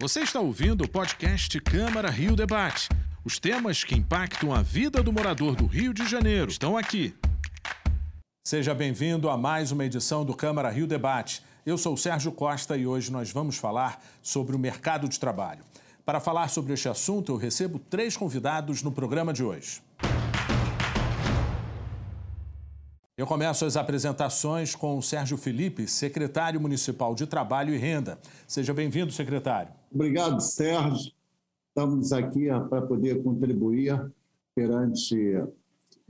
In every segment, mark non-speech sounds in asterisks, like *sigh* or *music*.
Você está ouvindo o podcast Câmara Rio Debate. Os temas que impactam a vida do morador do Rio de Janeiro estão aqui. Seja bem-vindo a mais uma edição do Câmara Rio Debate. Eu sou o Sérgio Costa e hoje nós vamos falar sobre o mercado de trabalho. Para falar sobre este assunto, eu recebo três convidados no programa de hoje. Eu começo as apresentações com o Sérgio Felipe, secretário municipal de Trabalho e Renda. Seja bem-vindo, secretário. Obrigado, Sérgio. Estamos aqui para poder contribuir perante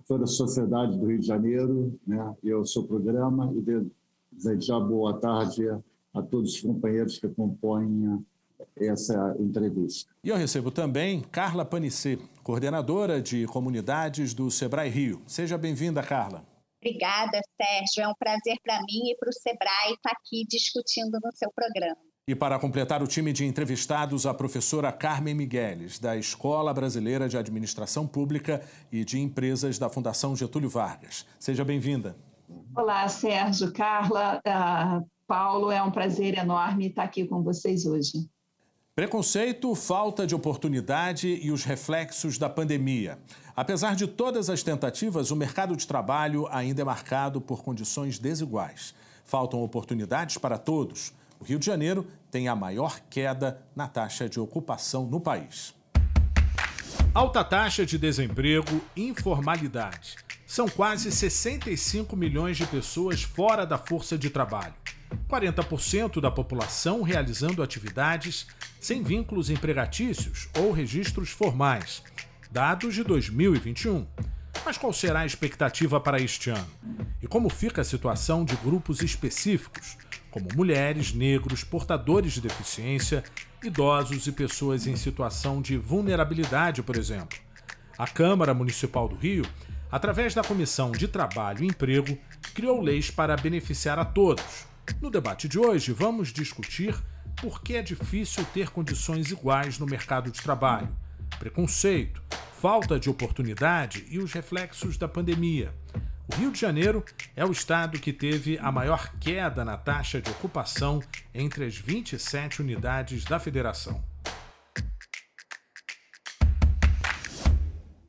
toda a sociedade do Rio de Janeiro, né, e ao seu programa, e desejar boa tarde a todos os companheiros que compõem essa entrevista. E eu recebo também Carla Panicê, coordenadora de comunidades do Sebrae Rio. Seja bem-vinda, Carla. Obrigada, Sérgio. É um prazer para mim e para o Sebrae estar aqui discutindo no seu programa. E para completar o time de entrevistados, a professora Carmen Migueles, da Escola Brasileira de Administração Pública e de Empresas da Fundação Getúlio Vargas. Seja bem-vinda. Olá, Sérgio, Carla, uh, Paulo, é um prazer enorme estar aqui com vocês hoje. Preconceito, falta de oportunidade e os reflexos da pandemia. Apesar de todas as tentativas, o mercado de trabalho ainda é marcado por condições desiguais. Faltam oportunidades para todos. O Rio de Janeiro tem a maior queda na taxa de ocupação no país. Alta taxa de desemprego, informalidade. São quase 65 milhões de pessoas fora da força de trabalho. 40% da população realizando atividades sem vínculos empregatícios ou registros formais. Dados de 2021. Mas qual será a expectativa para este ano? E como fica a situação de grupos específicos, como mulheres, negros, portadores de deficiência, idosos e pessoas em situação de vulnerabilidade, por exemplo? A Câmara Municipal do Rio, através da Comissão de Trabalho e Emprego, criou leis para beneficiar a todos no debate de hoje, vamos discutir por que é difícil ter condições iguais no mercado de trabalho, preconceito, falta de oportunidade e os reflexos da pandemia. O Rio de Janeiro é o estado que teve a maior queda na taxa de ocupação entre as 27 unidades da federação.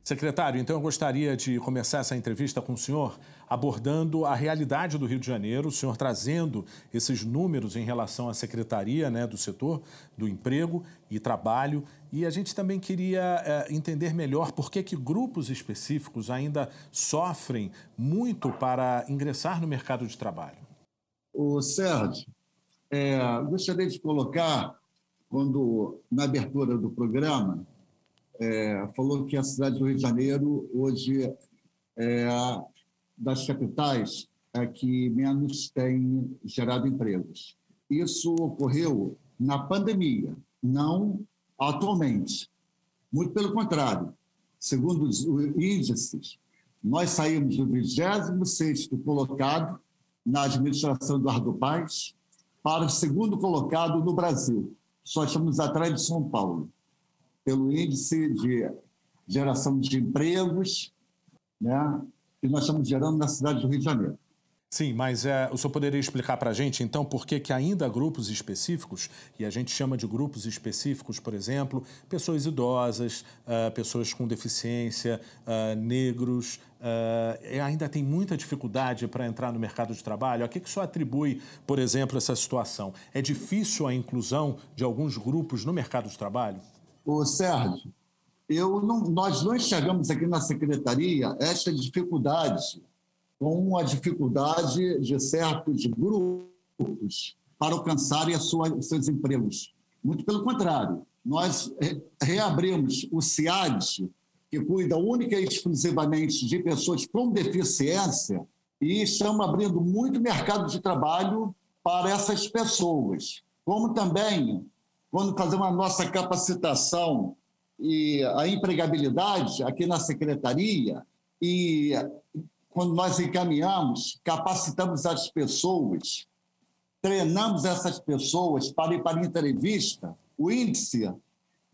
Secretário, então eu gostaria de começar essa entrevista com o senhor abordando a realidade do Rio de Janeiro, o senhor trazendo esses números em relação à secretaria né, do setor do emprego e trabalho. E a gente também queria é, entender melhor por que, que grupos específicos ainda sofrem muito para ingressar no mercado de trabalho. O Sérgio, é, gostaria de colocar, quando na abertura do programa, é, falou que a cidade do Rio de Janeiro hoje é das capitais é que menos tem gerado empregos. Isso ocorreu na pandemia, não atualmente. Muito pelo contrário. Segundo os índices, nós saímos do 26º colocado na administração do Ardo Paz para o segundo colocado no Brasil. Só estamos atrás de São Paulo pelo índice de geração de empregos né, que nós estamos gerando na cidade do Rio de Janeiro. Sim, mas é, o senhor poderia explicar para a gente, então, por que, que ainda há grupos específicos, e a gente chama de grupos específicos, por exemplo, pessoas idosas, uh, pessoas com deficiência, uh, negros, uh, ainda tem muita dificuldade para entrar no mercado de trabalho? A que, que o senhor atribui, por exemplo, essa situação? É difícil a inclusão de alguns grupos no mercado de trabalho? O Sérgio, eu não, nós não enxergamos aqui na secretaria esta dificuldade com a dificuldade de certos grupos para alcançarem sua, os seus empregos. Muito pelo contrário, nós reabrimos o CIAD, que cuida única e exclusivamente de pessoas com deficiência, e estamos abrindo muito mercado de trabalho para essas pessoas. Como também quando fazemos a nossa capacitação e a empregabilidade aqui na secretaria e quando nós encaminhamos, capacitamos as pessoas, treinamos essas pessoas para ir para entrevista, o índice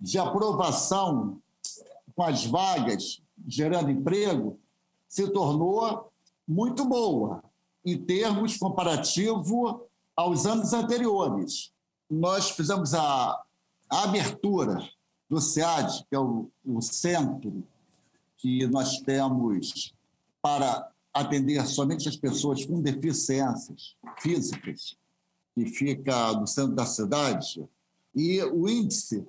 de aprovação com as vagas gerando emprego se tornou muito boa em termos comparativo aos anos anteriores. Nós fizemos a abertura do SEAD, que é o, o centro que nós temos para atender somente as pessoas com deficiências físicas, que fica no centro da cidade, e o índice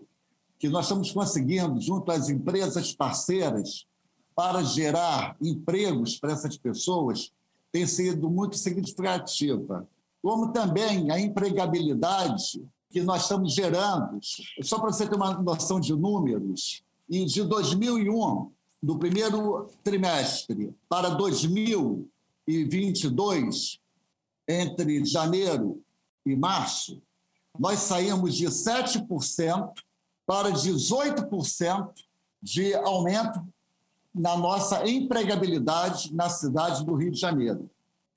que nós estamos conseguindo, junto às empresas parceiras, para gerar empregos para essas pessoas, tem sido muito significativa. Como também a empregabilidade que nós estamos gerando. Só para você ter uma noção de números, e de 2001, do primeiro trimestre para 2022, entre janeiro e março, nós saímos de 7% para 18% de aumento na nossa empregabilidade na cidade do Rio de Janeiro.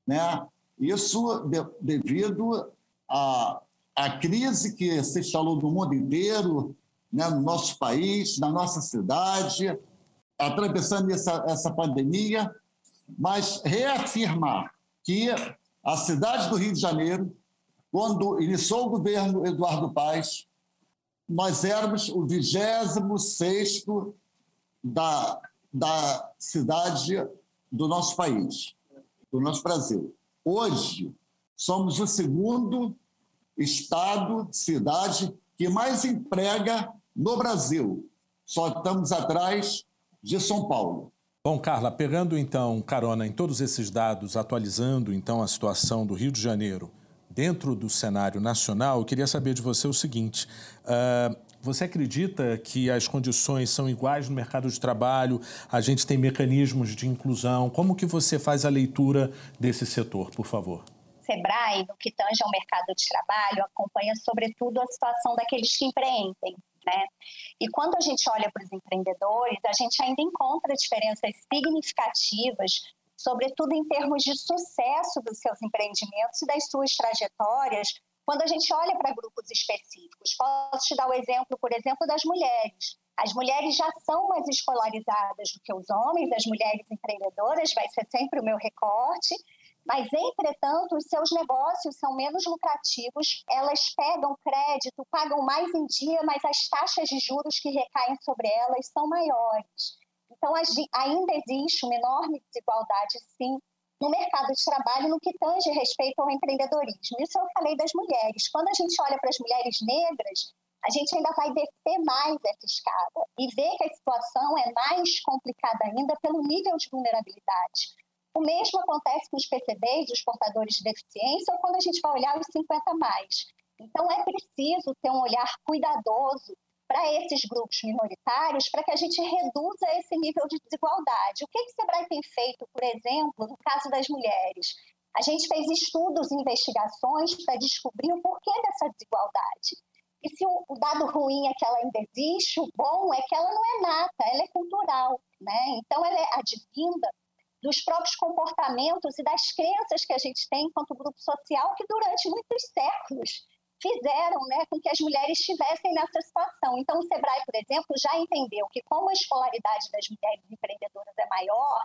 Né? Isso de, devido à, à crise que se instalou no mundo inteiro, né, no nosso país, na nossa cidade, atravessando essa, essa pandemia, mas reafirmar que a cidade do Rio de Janeiro, quando iniciou o governo Eduardo Paes, nós éramos o 26 da, da cidade do nosso país, do nosso Brasil. Hoje, somos o segundo estado, cidade que mais emprega no Brasil. Só estamos atrás de São Paulo. Bom, Carla, pegando então carona em todos esses dados, atualizando então a situação do Rio de Janeiro dentro do cenário nacional, eu queria saber de você o seguinte: uh, você acredita que as condições são iguais no mercado de trabalho? A gente tem mecanismos de inclusão? Como que você faz a leitura desse setor, por favor? Sebrae, no que tange ao mercado de trabalho, acompanha sobretudo a situação daqueles que empreendem, né? E quando a gente olha para os empreendedores, a gente ainda encontra diferenças significativas, sobretudo em termos de sucesso dos seus empreendimentos e das suas trajetórias, quando a gente olha para grupos específicos. Posso te dar o exemplo, por exemplo, das mulheres. As mulheres já são mais escolarizadas do que os homens, as mulheres empreendedoras, vai ser sempre o meu recorte, mas, entretanto, os seus negócios são menos lucrativos, elas pegam crédito, pagam mais em dia, mas as taxas de juros que recaem sobre elas são maiores. Então, ainda existe uma enorme desigualdade, sim, no mercado de trabalho no que tange respeito ao empreendedorismo. Isso eu falei das mulheres. Quando a gente olha para as mulheres negras, a gente ainda vai descer mais essa escada e ver que a situação é mais complicada ainda pelo nível de vulnerabilidade. O mesmo acontece com os PCDs, os portadores de deficiência, ou quando a gente vai olhar os 50 mais. Então, é preciso ter um olhar cuidadoso para esses grupos minoritários, para que a gente reduza esse nível de desigualdade. O que, que o Sebrae tem feito, por exemplo, no caso das mulheres? A gente fez estudos e investigações para descobrir o porquê dessa desigualdade. E se o, dado ruim é que ela ainda existe, o bom é que ela não é nata, ela é cultural. Né? Então, ela é advinda dos próprios comportamentos e das crenças que a gente tem enquanto grupo social que durante muitos séculos fizeram né, com que as mulheres estivessem nessa situação. Então, o Sebrae, por exemplo, já entendeu que, como a escolaridade das mulheres empreendedoras é maior,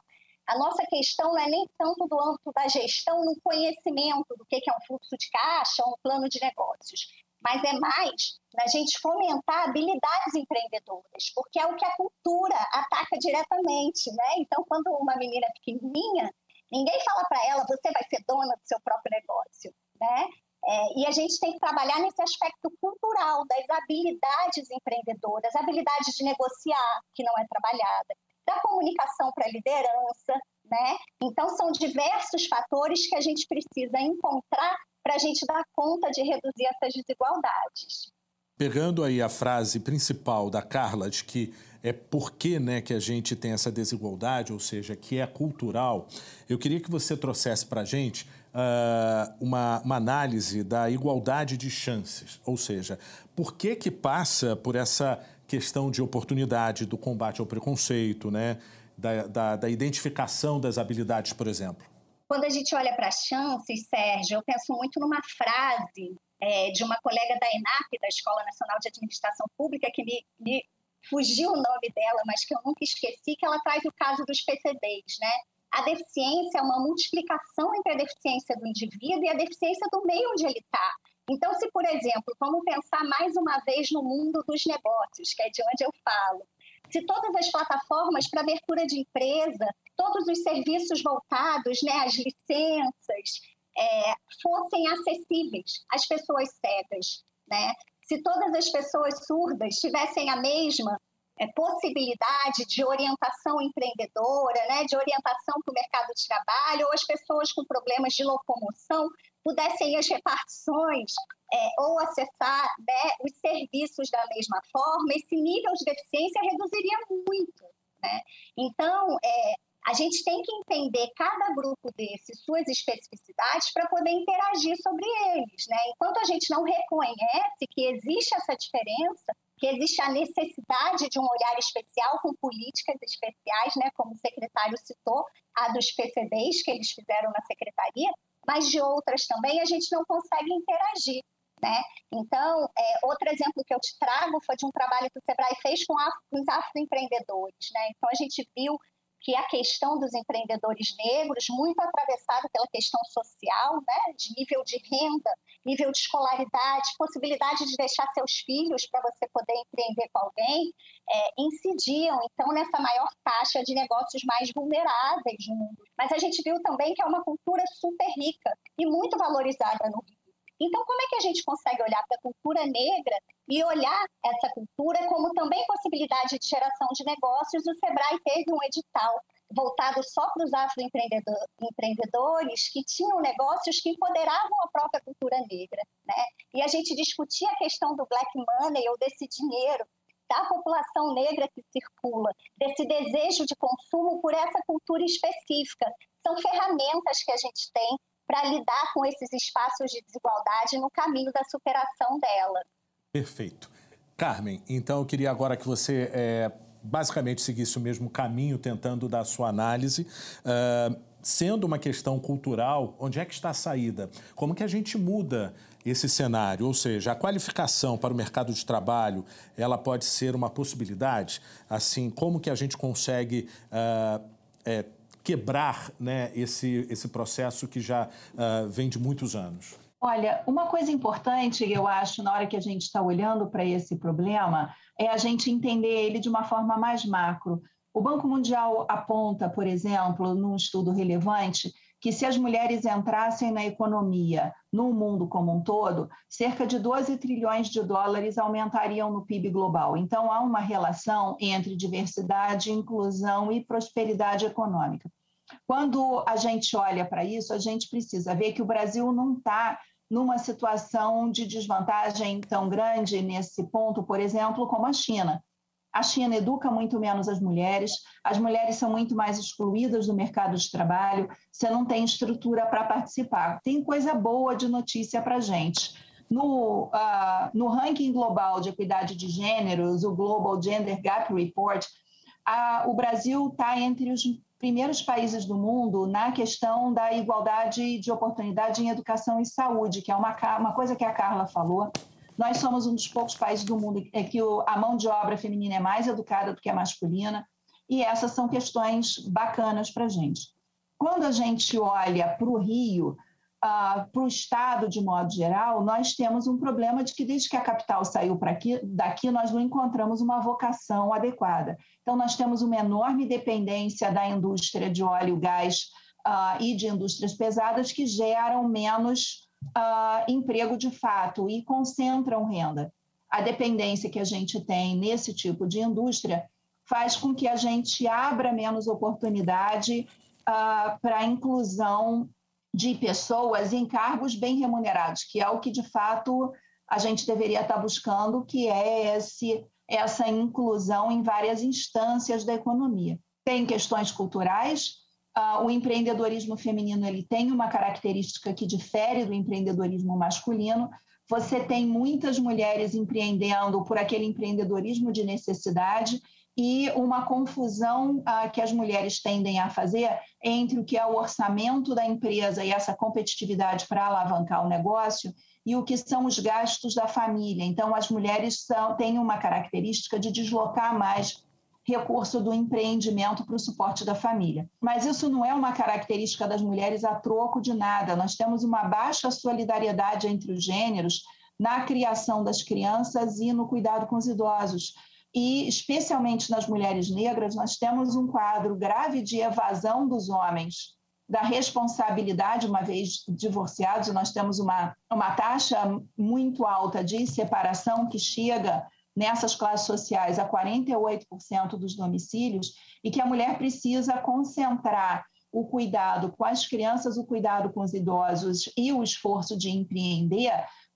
a nossa questão não é nem tanto do âmbito da gestão no conhecimento do que é um fluxo de caixa um plano de negócios, mas é mais na gente fomentar habilidades empreendedoras, porque é o que a cultura ataca diretamente, né? Então, quando uma menina pequenininha, ninguém fala para ela, você vai ser dona do seu próprio negócio, né? É, e a gente tem que trabalhar nesse aspecto cultural das habilidades empreendedoras, habilidades de negociar, que não é trabalhada, da comunicação para a liderança, né? Então, são diversos fatores que a gente precisa encontrar para a gente dar conta de reduzir essas desigualdades. Pegando aí a frase principal da Carla de que é porque né, que a gente tem essa desigualdade, ou seja, que é cultural, eu queria que você trouxesse para a gente uh, uma, uma análise da igualdade de chances, ou seja, por que que passa por essa questão de oportunidade do combate ao preconceito, né, da, da, da identificação das habilidades, por exemplo? Quando a gente olha para chances, Sérgio, eu penso muito numa frase é, de uma colega da ENAP, da Escola Nacional de Administração Pública, que me, me fugiu o nome dela, mas que eu nunca esqueci, que ela traz o caso dos PCDs, né? A deficiência é uma multiplicação entre a deficiência do indivíduo e a deficiência do meio onde ele está. Então, se, por exemplo, vamos pensar mais uma vez no mundo dos negócios, que é de onde eu falo, se todas as plataformas para abertura de empresa, todos os serviços voltados, né, as licenças, é, fossem acessíveis às pessoas cegas, né? Se todas as pessoas surdas tivessem a mesma é, possibilidade de orientação empreendedora, né, de orientação para o mercado de trabalho, ou as pessoas com problemas de locomoção pudessem ir às repartições é, ou acessar né, os serviços da mesma forma, esse nível de deficiência reduziria muito. Né? Então, é, a gente tem que entender cada grupo desses, suas especificidades, para poder interagir sobre eles. Né? Enquanto a gente não reconhece que existe essa diferença, que existe a necessidade de um olhar especial com políticas especiais, né, como o secretário citou, a dos PCDs que eles fizeram na secretaria, mas de outras também, a gente não consegue interagir. Né? Então, é, outro exemplo que eu te trago foi de um trabalho que o Sebrae fez com, com os afroempreendedores. Né? Então, a gente viu que a questão dos empreendedores negros, muito atravessada pela questão social, né, de nível de renda, nível de escolaridade, possibilidade de deixar seus filhos para você poder empreender com alguém, é, incidiam, então, nessa maior taxa de negócios mais vulneráveis no mundo. Mas a gente viu também que é uma cultura super rica e muito valorizada no Rio. Então, como é que a gente consegue olhar para a cultura negra e olhar essa cultura como também possibilidade de geração de negócios? O Sebrae teve um edital voltado só para os afroempreendedores que tinham negócios que empoderavam a própria cultura negra. Né? E a gente discutia a questão do black money ou desse dinheiro da população negra que circula, desse desejo de consumo por essa cultura específica. São ferramentas que a gente tem para lidar com esses espaços de desigualdade no caminho da superação dela. Perfeito. Carmen, então eu queria agora que você é, basicamente seguisse o mesmo caminho, tentando dar a sua análise. Uh, sendo uma questão cultural, onde é que está a saída? Como que a gente muda esse cenário? Ou seja, a qualificação para o mercado de trabalho, ela pode ser uma possibilidade? Assim, como que a gente consegue uh, é, quebrar né, esse, esse processo que já uh, vem de muitos anos? Olha, uma coisa importante, eu acho, na hora que a gente está olhando para esse problema, é a gente entender ele de uma forma mais macro. O Banco Mundial aponta, por exemplo, num estudo relevante, que se as mulheres entrassem na economia no mundo como um todo, cerca de 12 trilhões de dólares aumentariam no PIB global. Então, há uma relação entre diversidade, inclusão e prosperidade econômica. Quando a gente olha para isso, a gente precisa ver que o Brasil não está numa situação de desvantagem tão grande nesse ponto, por exemplo, como a China. A China educa muito menos as mulheres, as mulheres são muito mais excluídas do mercado de trabalho, você não tem estrutura para participar. Tem coisa boa de notícia para a gente. No, uh, no ranking global de equidade de gêneros, o Global Gender Gap Report, uh, o Brasil está entre os primeiros países do mundo na questão da igualdade de oportunidade em educação e saúde, que é uma, uma coisa que a Carla falou. Nós somos um dos poucos países do mundo em que a mão de obra feminina é mais educada do que a masculina, e essas são questões bacanas para a gente. Quando a gente olha para o Rio, uh, para o Estado de modo geral, nós temos um problema de que desde que a capital saiu aqui, daqui, nós não encontramos uma vocação adequada. Então, nós temos uma enorme dependência da indústria de óleo, gás uh, e de indústrias pesadas que geram menos uh, emprego de fato e concentram renda. A dependência que a gente tem nesse tipo de indústria faz com que a gente abra menos oportunidade para a inclusão de pessoas em cargos bem remunerados, que é o que de fato a gente deveria estar buscando, que é esse, essa inclusão em várias instâncias da economia. Tem questões culturais, uh, o empreendedorismo feminino ele tem uma característica que difere do empreendedorismo masculino. Você tem muitas mulheres empreendendo por aquele empreendedorismo de necessidade e uma confusão ah, que as mulheres tendem a fazer entre o que é o orçamento da empresa e essa competitividade para alavancar o negócio e o que são os gastos da família. Então, as mulheres são, têm uma característica de deslocar mais recurso do empreendimento para o suporte da família. Mas isso não é uma característica das mulheres a troco de nada. Nós temos uma baixa solidariedade entre os gêneros na criação das crianças e no cuidado com os idosos. E, especialmente nas mulheres negras, nós temos um quadro grave de evasão dos homens da responsabilidade, uma vez divorciados, nós temos uma, uma taxa muito alta de separação que chega nessas classes sociais a 48% dos domicílios e que a mulher precisa concentrar o cuidado com as crianças, o cuidado com os idosos e o esforço de empreender,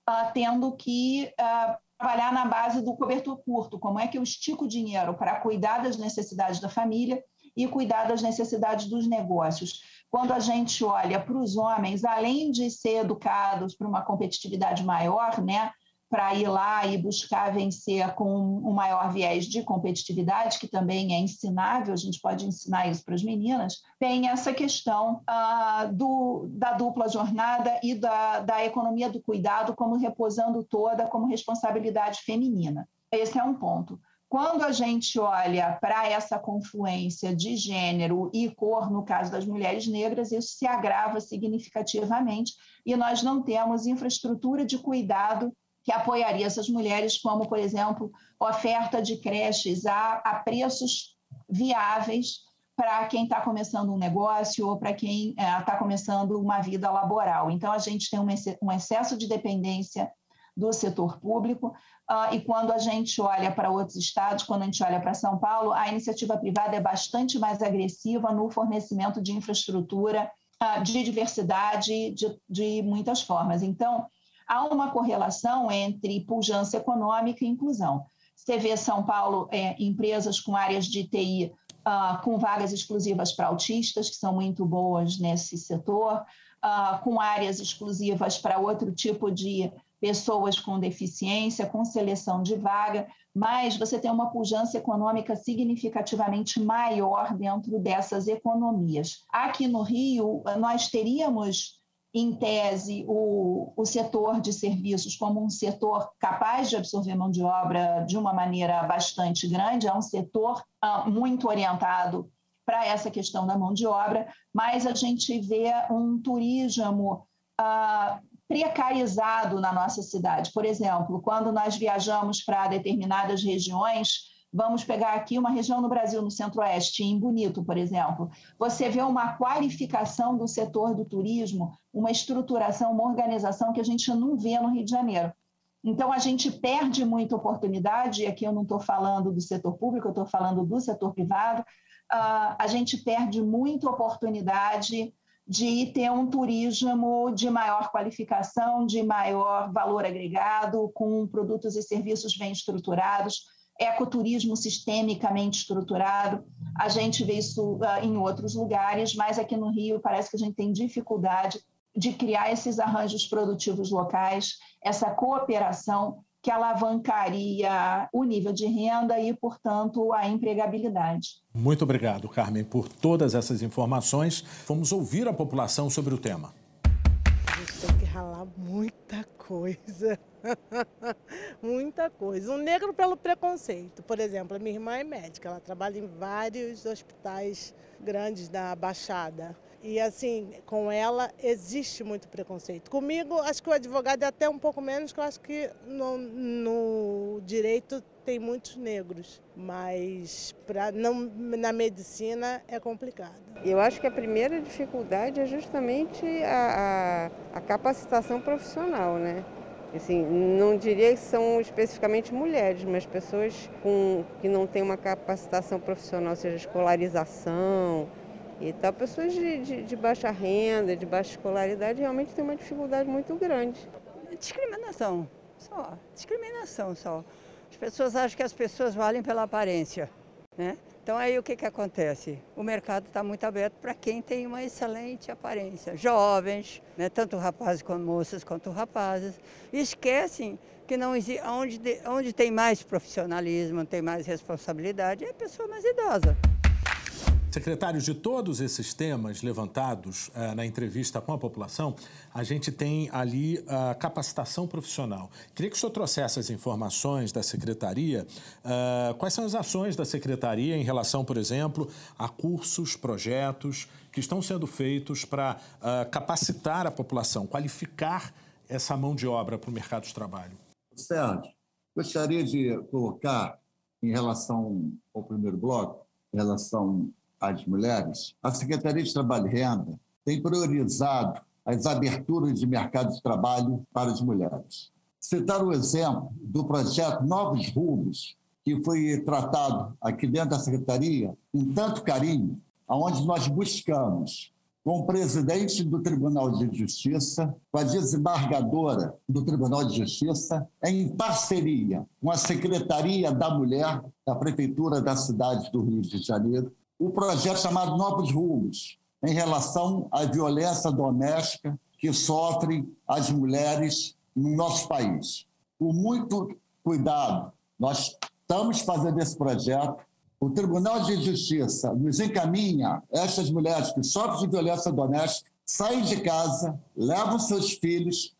uh, tendo que uh, trabalhar na base do cobertor curto. Como é que eu estico dinheiro para cuidar das necessidades da família e cuidar das necessidades dos negócios? Quando a gente olha para os homens, além de ser educados para uma competitividade maior, né? Para ir lá e buscar vencer com um maior viés de competitividade, que também é ensinável, a gente pode ensinar isso para as meninas, tem essa questão ah, do, da dupla jornada e da, da economia do cuidado como reposando toda como responsabilidade feminina. Esse é um ponto. Quando a gente olha para essa confluência de gênero e cor, no caso das mulheres negras, isso se agrava significativamente e nós não temos infraestrutura de cuidado que apoiaria essas mulheres, como, por exemplo, oferta de creches a, a preços viáveis para quem está começando um negócio ou para quem está é, começando uma vida laboral. Então, a gente tem um excesso de dependência do setor público, uh, e quando a gente olha para outros estados, quando a gente olha para São Paulo, a iniciativa privada é bastante mais agressiva no fornecimento de infraestrutura, uh, de diversidade, de, de muitas formas. Então, há uma correlação entre pujança econômica e inclusão. Você vê São Paulo, é, empresas com áreas de TI uh, ah, com vagas exclusivas para autistas, que são muito boas nesse setor, uh, com áreas exclusivas para outro tipo de pessoas com deficiência, com seleção de vaga, mas você tem uma pujança econômica significativamente maior dentro dessas economias. Aqui no Rio, nós teríamos em tese, o, o setor de serviços como um setor capaz de absorver mão de obra de uma maneira bastante grande, é um setor uh, muito orientado para essa questão da mão de obra, mas a gente vê um turismo uh, precarizado na nossa cidade. Por exemplo, quando nós viajamos para determinadas regiões, Vamos pegar aqui uma região no Brasil, no Centro-Oeste, em Bonito, por exemplo. Você vê uma qualificação do setor do turismo, uma estruturação, uma organização que a gente não vê no Rio de Janeiro. Então, a gente perde muita oportunidade, e aqui eu não estou falando do setor público, eu estou falando do setor privado, uh, a gente perde muita oportunidade de ter um turismo de maior qualificação, de maior valor agregado, com produtos e serviços bem estruturados, ecoturismo sistemicamente estruturado. A gente vê isso uh, em outros lugares, mas aqui no Rio parece que a gente tem dificuldade de criar esses arranjos produtivos locais, essa cooperação que alavancaria o nível de renda e, portanto, a empregabilidade. Muito obrigado, Carmen, por todas essas informações. Vamos ouvir a população sobre o tema. A gente tem que ralar muita coisa. *laughs* Muita coisa. Um negro pelo preconceito. Por exemplo, a minha irmã é médica, ela trabalha em vários hospitais grandes da Baixada. E assim, com ela existe muito preconceito. Comigo, acho que o advogado é até um pouco menos, que eu acho que no, no direito tem muitos negros, mas pra, não, na medicina é complicado. Eu acho que a primeira dificuldade é justamente a, a, a capacitação profissional, né? Assim, não diria que são especificamente mulheres, mas pessoas com, que não têm uma capacitação profissional, seja escolarização e tal, pessoas de, de, de baixa renda, de baixa escolaridade, realmente têm uma dificuldade muito grande. Discriminação, só. Discriminação só. As pessoas acham que as pessoas valem pela aparência, né? Então aí o que, que acontece? O mercado está muito aberto para quem tem uma excelente aparência. Jovens, né, tanto rapazes como moças quanto rapazes, esquecem que não existe, onde, onde tem mais profissionalismo, tem mais responsabilidade, é a pessoa mais idosa. Secretário, de todos esses temas levantados uh, na entrevista com a população, a gente tem ali a capacitação profissional. Queria que o senhor trouxesse as informações da Secretaria. Uh, quais são as ações da Secretaria em relação, por exemplo, a cursos, projetos que estão sendo feitos para uh, capacitar a população, qualificar essa mão de obra para o mercado de trabalho? Sérgio, gostaria de colocar, em relação ao primeiro bloco, em relação às mulheres, a Secretaria de Trabalho e Renda tem priorizado as aberturas de mercado de trabalho para as mulheres. Citar o exemplo do projeto Novos Rumos, que foi tratado aqui dentro da Secretaria com tanto carinho, onde nós buscamos, com o presidente do Tribunal de Justiça, com a desembargadora do Tribunal de Justiça, em parceria com a Secretaria da Mulher da Prefeitura da cidade do Rio de Janeiro, o projeto chamado Novos Rumos, em relação à violência doméstica que sofrem as mulheres no nosso país. Com muito cuidado, nós estamos fazendo esse projeto. O Tribunal de Justiça nos encaminha essas mulheres que sofrem de violência doméstica, saem de casa, levam seus filhos,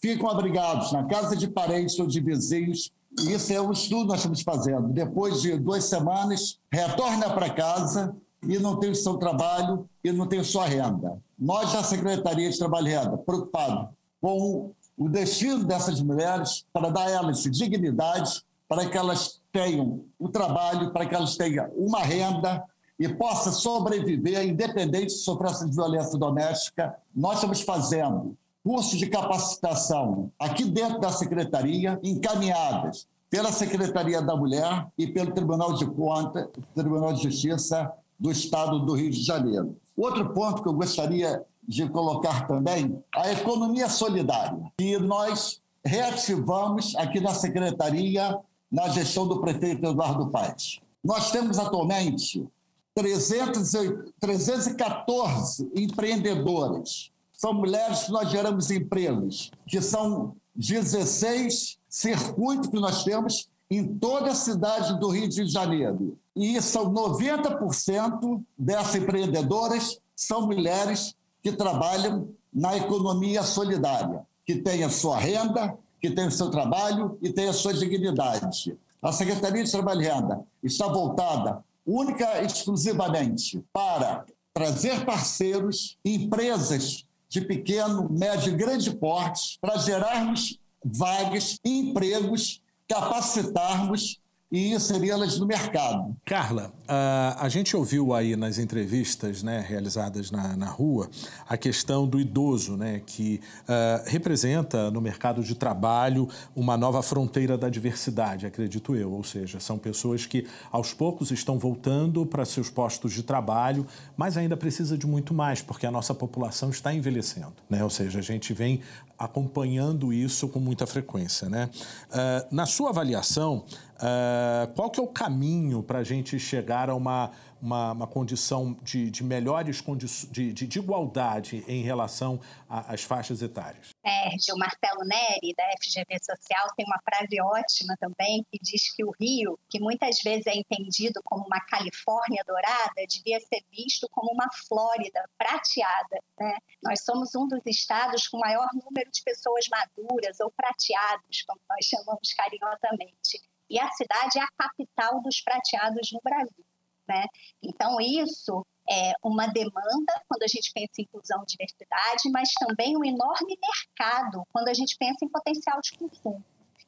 ficam abrigados na casa de parentes ou de vizinhos isso é um estudo que nós estamos fazendo. Depois de duas semanas, retorna para casa e não tem o seu trabalho e não tem sua renda. Nós, da Secretaria de Trabalho e Renda, preocupados com o destino dessas mulheres, para dar a elas dignidade, para que elas tenham o trabalho, para que elas tenham uma renda e possam sobreviver, independente se sofresse de violência doméstica. Nós estamos fazendo cursos de capacitação aqui dentro da secretaria, encaminhadas pela Secretaria da Mulher e pelo Tribunal de Contas, Tribunal de Justiça do Estado do Rio de Janeiro. Outro ponto que eu gostaria de colocar também, a economia solidária, que nós reativamos aqui na Secretaria, na gestão do prefeito Eduardo Paes. Nós temos atualmente 300, 314 empreendedores são mulheres que nós geramos empregos, que são 16 circuitos que nós temos em toda a cidade do Rio de Janeiro. E são 90% dessas empreendedoras são mulheres que trabalham na economia solidária, que têm a sua renda, que têm o seu trabalho e têm a sua dignidade. A Secretaria de Trabalho e Renda está voltada única e exclusivamente para trazer parceiros, empresas de pequeno, médio e grande porte para gerarmos vagas, empregos, capacitarmos e inseri-las no mercado. Carla, a gente ouviu aí nas entrevistas né, realizadas na, na rua a questão do idoso, né, que uh, representa no mercado de trabalho uma nova fronteira da diversidade, acredito eu. Ou seja, são pessoas que aos poucos estão voltando para seus postos de trabalho, mas ainda precisa de muito mais, porque a nossa população está envelhecendo. Né? Ou seja, a gente vem acompanhando isso com muita frequência. Né? Uh, na sua avaliação, uh, qual que é o caminho para a gente chegar a uma uma, uma condição de, de melhores condições, de, de, de, igualdade em relação às faixas etárias. Sérgio Marcelo Neri, da FGV Social, tem uma frase ótima também que diz que o Rio, que muitas vezes é entendido como uma Califórnia dourada, devia ser visto como uma Flórida prateada. Né? Nós somos um dos estados com maior número de pessoas maduras ou prateados, como nós chamamos carinhosamente. E a cidade é a capital dos prateados no Brasil. Né? Então, isso é uma demanda quando a gente pensa em inclusão e diversidade, mas também um enorme mercado quando a gente pensa em potencial de consumo.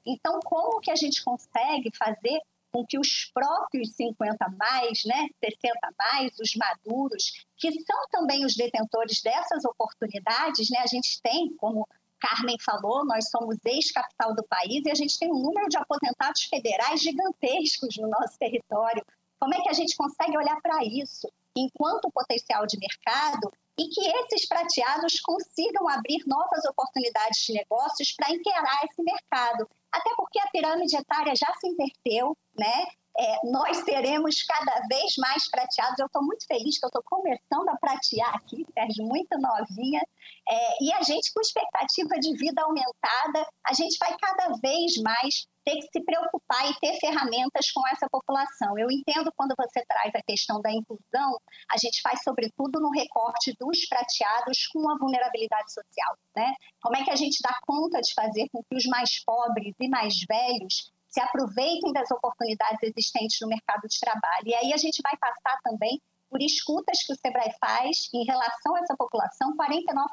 Então, como que a gente consegue fazer com que os próprios 50 mais, né, 60 mais, os maduros, que são também os detentores dessas oportunidades, né, a gente tem, como Carmen falou, nós somos ex-capital do país e a gente tem um número de aposentados federais gigantescos no nosso território, como é que a gente consegue olhar para isso enquanto potencial de mercado e que esses prateados consigam abrir novas oportunidades de negócios para inteirar esse mercado? Até porque a pirâmide etária já se inverteu, né? É, nós seremos cada vez mais prateados. Eu estou muito feliz que eu estou começando a pratear aqui, Sérgio, muito novinha. É, e a gente, com expectativa de vida aumentada, a gente vai cada vez mais ter que se preocupar e ter ferramentas com essa população. Eu entendo quando você traz a questão da inclusão, a gente faz sobretudo no recorte dos prateados com a vulnerabilidade social, né? Como é que a gente dá conta de fazer com que os mais pobres e mais velhos se aproveitem das oportunidades existentes no mercado de trabalho. E aí a gente vai passar também por escutas que o Sebrae faz em relação a essa população. 49%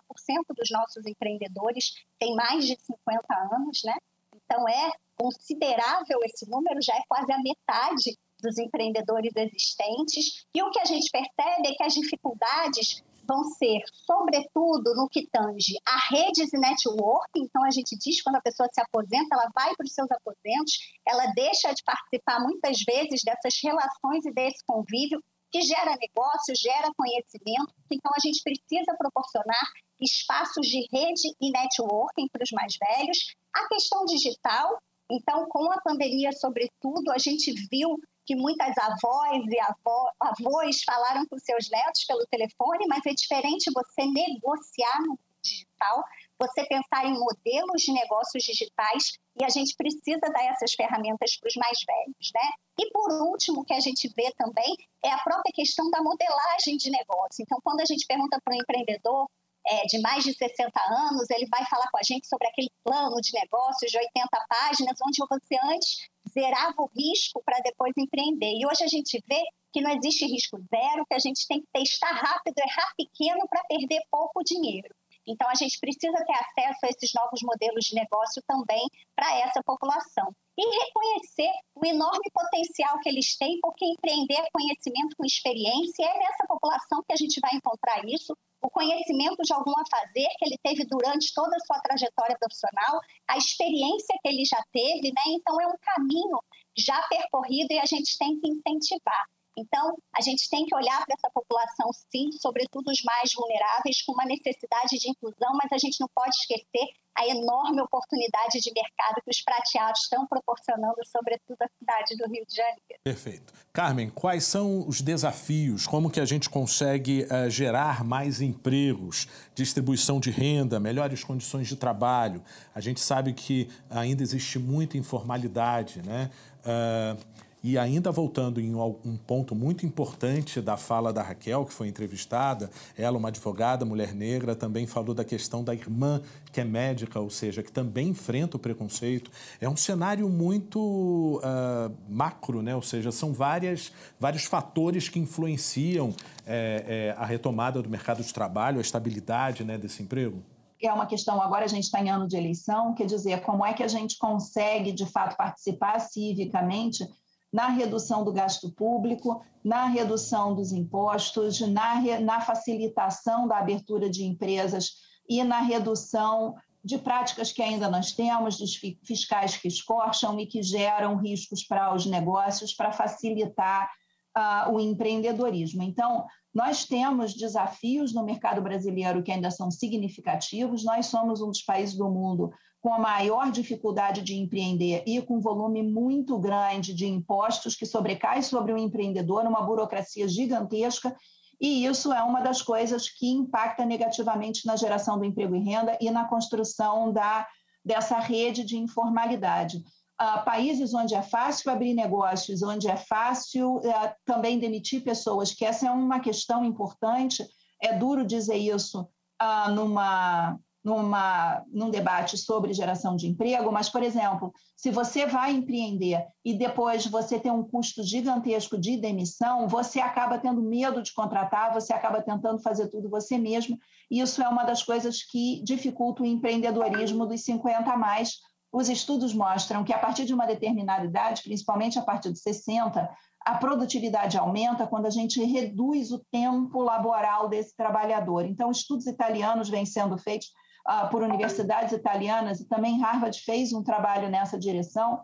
dos nossos empreendedores têm mais de 50 anos, né? Então é considerável esse número, já é quase a metade dos empreendedores existentes. E o que a gente percebe é que as dificuldades vão ser, sobretudo, no que tange a redes e network. Então, a gente diz quando a pessoa se aposenta, ela vai para os seus aposentos, ela deixa de participar muitas vezes dessas relações e desse convívio que gera negócio, gera conhecimento. Então, a gente precisa proporcionar espaços de rede e networking para os mais velhos. A questão digital, então, com a pandemia, sobretudo, a gente viu que muitas avós e avó, avós falaram com seus netos pelo telefone, mas é diferente você negociar no digital, você pensar em modelos de negócios digitais e a gente precisa dar essas ferramentas para os mais velhos, né? E por último, o que a gente vê também é a própria questão da modelagem de negócio. Então, quando a gente pergunta para o empreendedor é, de mais de 60 anos, ele vai falar com a gente sobre aquele plano de negócios de 80 páginas, onde você antes zerava o risco para depois empreender. E hoje a gente vê que não existe risco zero, que a gente tem que testar rápido, errar pequeno para perder pouco dinheiro. Então, a gente precisa ter acesso a esses novos modelos de negócio também para essa população. E reconhecer o enorme potencial que eles têm, porque empreender conhecimento com experiência, é nessa população que a gente vai encontrar isso, o conhecimento de algum a fazer que ele teve durante toda a sua trajetória profissional, a experiência que ele já teve, né? Então é um caminho já percorrido e a gente tem que incentivar. Então, a gente tem que olhar para essa população, sim, sobretudo os mais vulneráveis, com uma necessidade de inclusão, mas a gente não pode esquecer a enorme oportunidade de mercado que os prateados estão proporcionando, sobretudo à cidade do Rio de Janeiro. Perfeito. Carmen, quais são os desafios? Como que a gente consegue uh, gerar mais empregos, distribuição de renda, melhores condições de trabalho? A gente sabe que ainda existe muita informalidade, né? Uh, e ainda voltando em um ponto muito importante da fala da Raquel, que foi entrevistada, ela, uma advogada, mulher negra, também falou da questão da irmã que é médica, ou seja, que também enfrenta o preconceito. É um cenário muito uh, macro, né? ou seja, são várias, vários fatores que influenciam é, é, a retomada do mercado de trabalho, a estabilidade né, desse emprego é uma questão, agora a gente está em ano de eleição, quer dizer, como é que a gente consegue, de fato, participar civicamente na redução do gasto público, na redução dos impostos, na, na facilitação da abertura de empresas e na redução de práticas que ainda nós temos, dos fiscais que escorcham e que geram riscos para os negócios, para facilitar uh, o empreendedorismo. Então, nós temos desafios no mercado brasileiro que ainda são significativos. Nós somos um dos países do mundo com a maior dificuldade de empreender e com volume muito grande de impostos que sobrecai sobre o empreendedor, uma burocracia gigantesca, e isso é uma das coisas que impacta negativamente na geração do emprego e renda e na construção da, dessa rede de informalidade. Uh, países onde é fácil abrir negócios, onde é fácil uh, também demitir pessoas, que essa é uma questão importante, é duro dizer isso uh, numa, numa, num debate sobre geração de emprego, mas, por exemplo, se você vai empreender e depois você tem um custo gigantesco de demissão, você acaba tendo medo de contratar, você acaba tentando fazer tudo você mesmo, isso é uma das coisas que dificulta o empreendedorismo dos 50 a mais. Os estudos mostram que a partir de uma determinada idade, principalmente a partir de 60, a produtividade aumenta quando a gente reduz o tempo laboral desse trabalhador. Então, estudos italianos vêm sendo feitos uh, por universidades italianas, e também Harvard fez um trabalho nessa direção,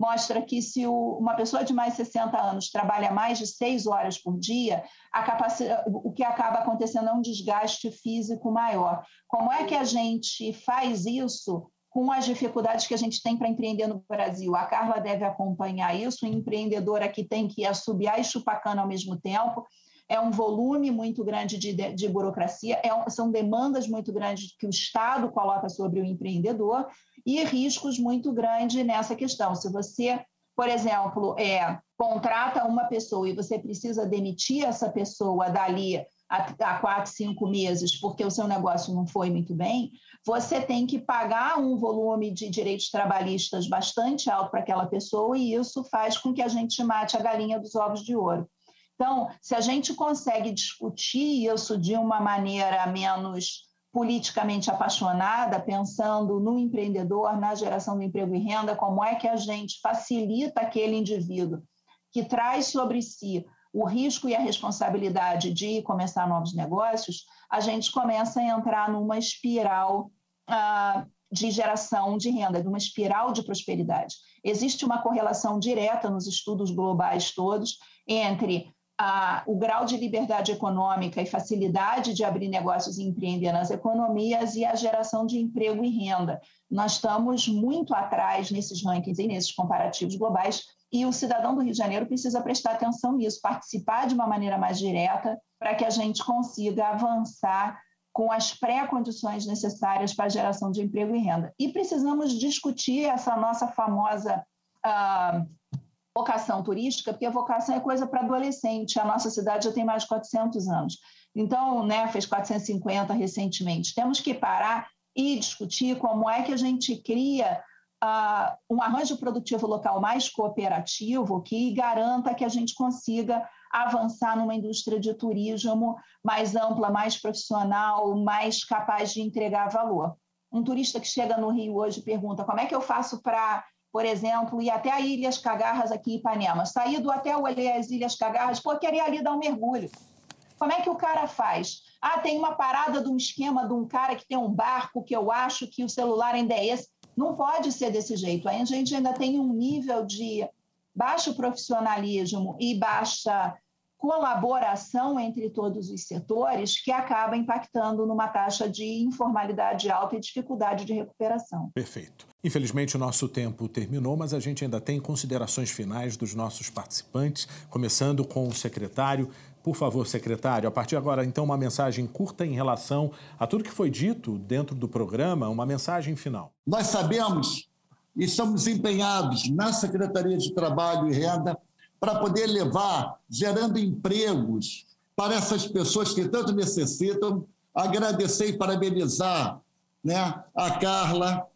mostra que se o, uma pessoa de mais de 60 anos trabalha mais de seis horas por dia, o que acaba acontecendo é um desgaste físico maior. Como é que a gente faz isso com as dificuldades que a gente tem para empreender no Brasil. A Carla deve acompanhar isso, o empreendedor aqui tem que assobiar e chupar cana ao mesmo tempo, é um volume muito grande de, de, de burocracia, é, são demandas muito grandes que o Estado coloca sobre o empreendedor e riscos muito grandes nessa questão. Se você, por exemplo, é, contrata uma pessoa e você precisa demitir essa pessoa dali há quatro, cinco meses porque o seu negócio não foi muito bem, você tem que pagar um volume de direitos trabalhistas bastante alto para aquela pessoa e isso faz com que a gente mate a galinha dos ovos de ouro. Então, se a gente consegue discutir isso de uma maneira menos politicamente apaixonada, pensando no empreendedor, na geração do emprego e renda, como é que a gente facilita aquele indivíduo que traz sobre si o risco e a responsabilidade de começar novos negócios, a gente começa a entrar numa espiral ah, de geração de renda, de uma espiral de prosperidade. Existe uma correlação direta nos estudos globais todos entre a, o grau de liberdade econômica e facilidade de abrir negócios e empreender nas economias e a geração de emprego e renda. Nós estamos muito atrás nesses rankings e nesses comparativos globais e o cidadão do Rio de Janeiro precisa prestar atenção nisso, participar de uma maneira mais direta para que a gente consiga avançar com as pré-condições necessárias para a geração de emprego e renda. E precisamos discutir essa nossa famosa uh, vocação turística, porque a vocação é coisa para adolescente. A nossa cidade já tem mais de 400 anos. Então, né, fez 450 recentemente. Temos que parar e discutir como é que a gente cria uh, um arranjo produtivo local mais cooperativo que garanta que a gente consiga avançar numa indústria de turismo mais ampla, mais profissional, mais capaz de entregar valor. Um turista que chega no Rio hoje pergunta como é que eu faço para por exemplo, ir até a Ilhas Cagarras aqui em Ipanema. Saí do hotel, olhei as Ilhas Cagarras, pô, queria ali dar um mergulho. Como é que o cara faz? Ah, tem uma parada de um esquema de um cara que tem um barco que eu acho que o celular ainda é esse. Não pode ser desse jeito. A gente ainda tem um nível de baixo profissionalismo e baixa colaboração entre todos os setores que acaba impactando numa taxa de informalidade alta e dificuldade de recuperação. Perfeito. Infelizmente, o nosso tempo terminou, mas a gente ainda tem considerações finais dos nossos participantes, começando com o secretário. Por favor, secretário, a partir de agora, então, uma mensagem curta em relação a tudo que foi dito dentro do programa, uma mensagem final. Nós sabemos e estamos empenhados na Secretaria de Trabalho e Renda para poder levar, gerando empregos para essas pessoas que tanto necessitam. Agradecer e parabenizar né, a Carla,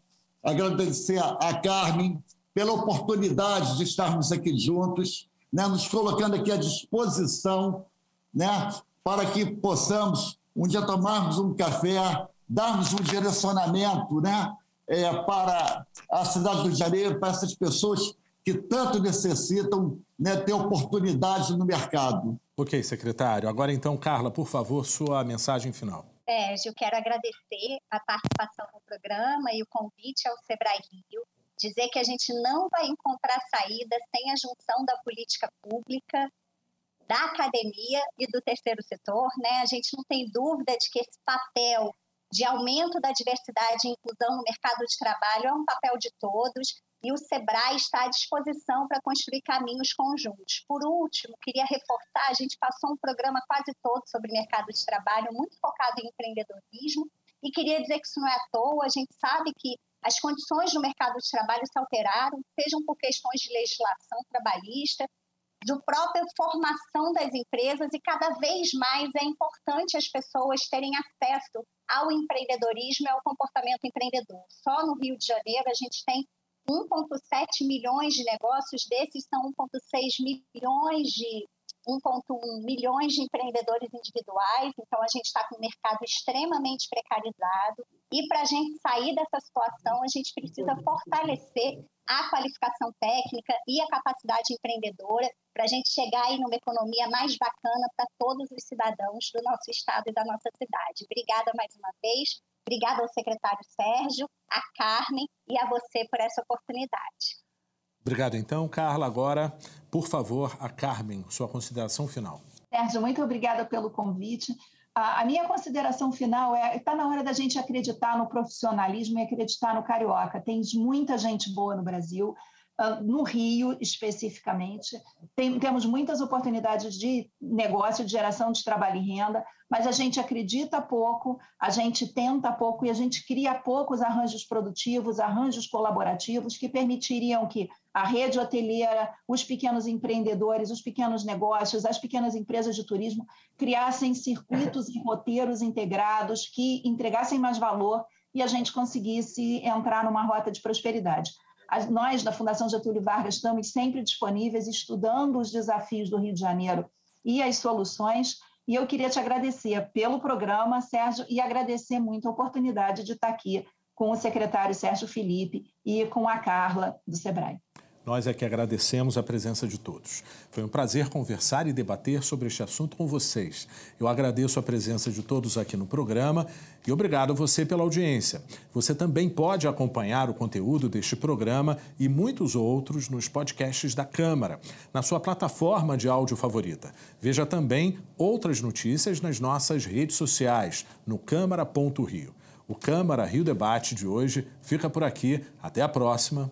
agradecer a Carmen pela oportunidade de estarmos aqui juntos, né, nos colocando aqui à disposição né, para que possamos um dia tomarmos um café, darmos um direcionamento né, é, para a cidade do Rio de Janeiro, para essas pessoas que tanto necessitam né, ter oportunidade no mercado. Ok, secretário. Agora então, Carla, por favor, sua mensagem final. Sérgio, quero agradecer a participação no programa e o convite ao Sebrae Rio. Dizer que a gente não vai encontrar saída sem a junção da política pública, da academia e do terceiro setor. Né? A gente não tem dúvida de que esse papel de aumento da diversidade e inclusão no mercado de trabalho é um papel de todos e o SEBRAE está à disposição para construir caminhos conjuntos. Por último, queria reforçar: a gente passou um programa quase todo sobre mercado de trabalho, muito focado em empreendedorismo, e queria dizer que isso não é à toa, a gente sabe que as condições do mercado de trabalho se alteraram, sejam por questões de legislação trabalhista, de própria formação das empresas, e cada vez mais é importante as pessoas terem acesso ao empreendedorismo e ao comportamento empreendedor. Só no Rio de Janeiro a gente tem 1,7 milhões de negócios, desses são 1,6 milhões de 1,1 milhões de empreendedores individuais, então a gente está com um mercado extremamente precarizado. E para a gente sair dessa situação, a gente precisa fortalecer a qualificação técnica e a capacidade empreendedora para a gente chegar aí numa economia mais bacana para todos os cidadãos do nosso estado e da nossa cidade. Obrigada mais uma vez. Obrigada ao secretário Sérgio, a Carmen e a você por essa oportunidade. Obrigado, então, Carla. Agora, por favor, a Carmen, sua consideração final. Sérgio, muito obrigada pelo convite. A, a minha consideração final é: está na hora da gente acreditar no profissionalismo e acreditar no carioca. Tem muita gente boa no Brasil. Ah, no Rio, especificamente, tem, temos muitas oportunidades de negócio, de geração de trabalho e renda, mas a gente acredita pouco, a gente tenta pouco e a gente cria poucos arranjos produtivos, arranjos colaborativos que permitiriam que a rede hoteleira, os pequenos empreendedores, os pequenos negócios, as pequenas empresas de turismo criassem circuitos e roteiros integrados que entregassem mais valor e a gente conseguisse entrar numa rota de prosperidade. Nós, da Fundação Getúlio Vargas, estamos sempre disponíveis, estudando os desafios do Rio de Janeiro e as soluções. E eu queria te agradecer pelo programa, Sérgio, e agradecer muito a oportunidade de estar aqui com o secretário Sérgio Felipe e com a Carla do SEBRAE. Nós é que agradecemos a presença de todos. Foi um prazer conversar e debater sobre este assunto com vocês. Eu agradeço a presença de todos aqui no programa e obrigado a você pela audiência. Você também pode acompanhar o conteúdo deste programa e muitos outros nos podcasts da Câmara, na sua plataforma de áudio favorita. Veja também outras notícias nas nossas redes sociais, no Câmara.rio. O Câmara Rio Debate de hoje fica por aqui. Até a próxima.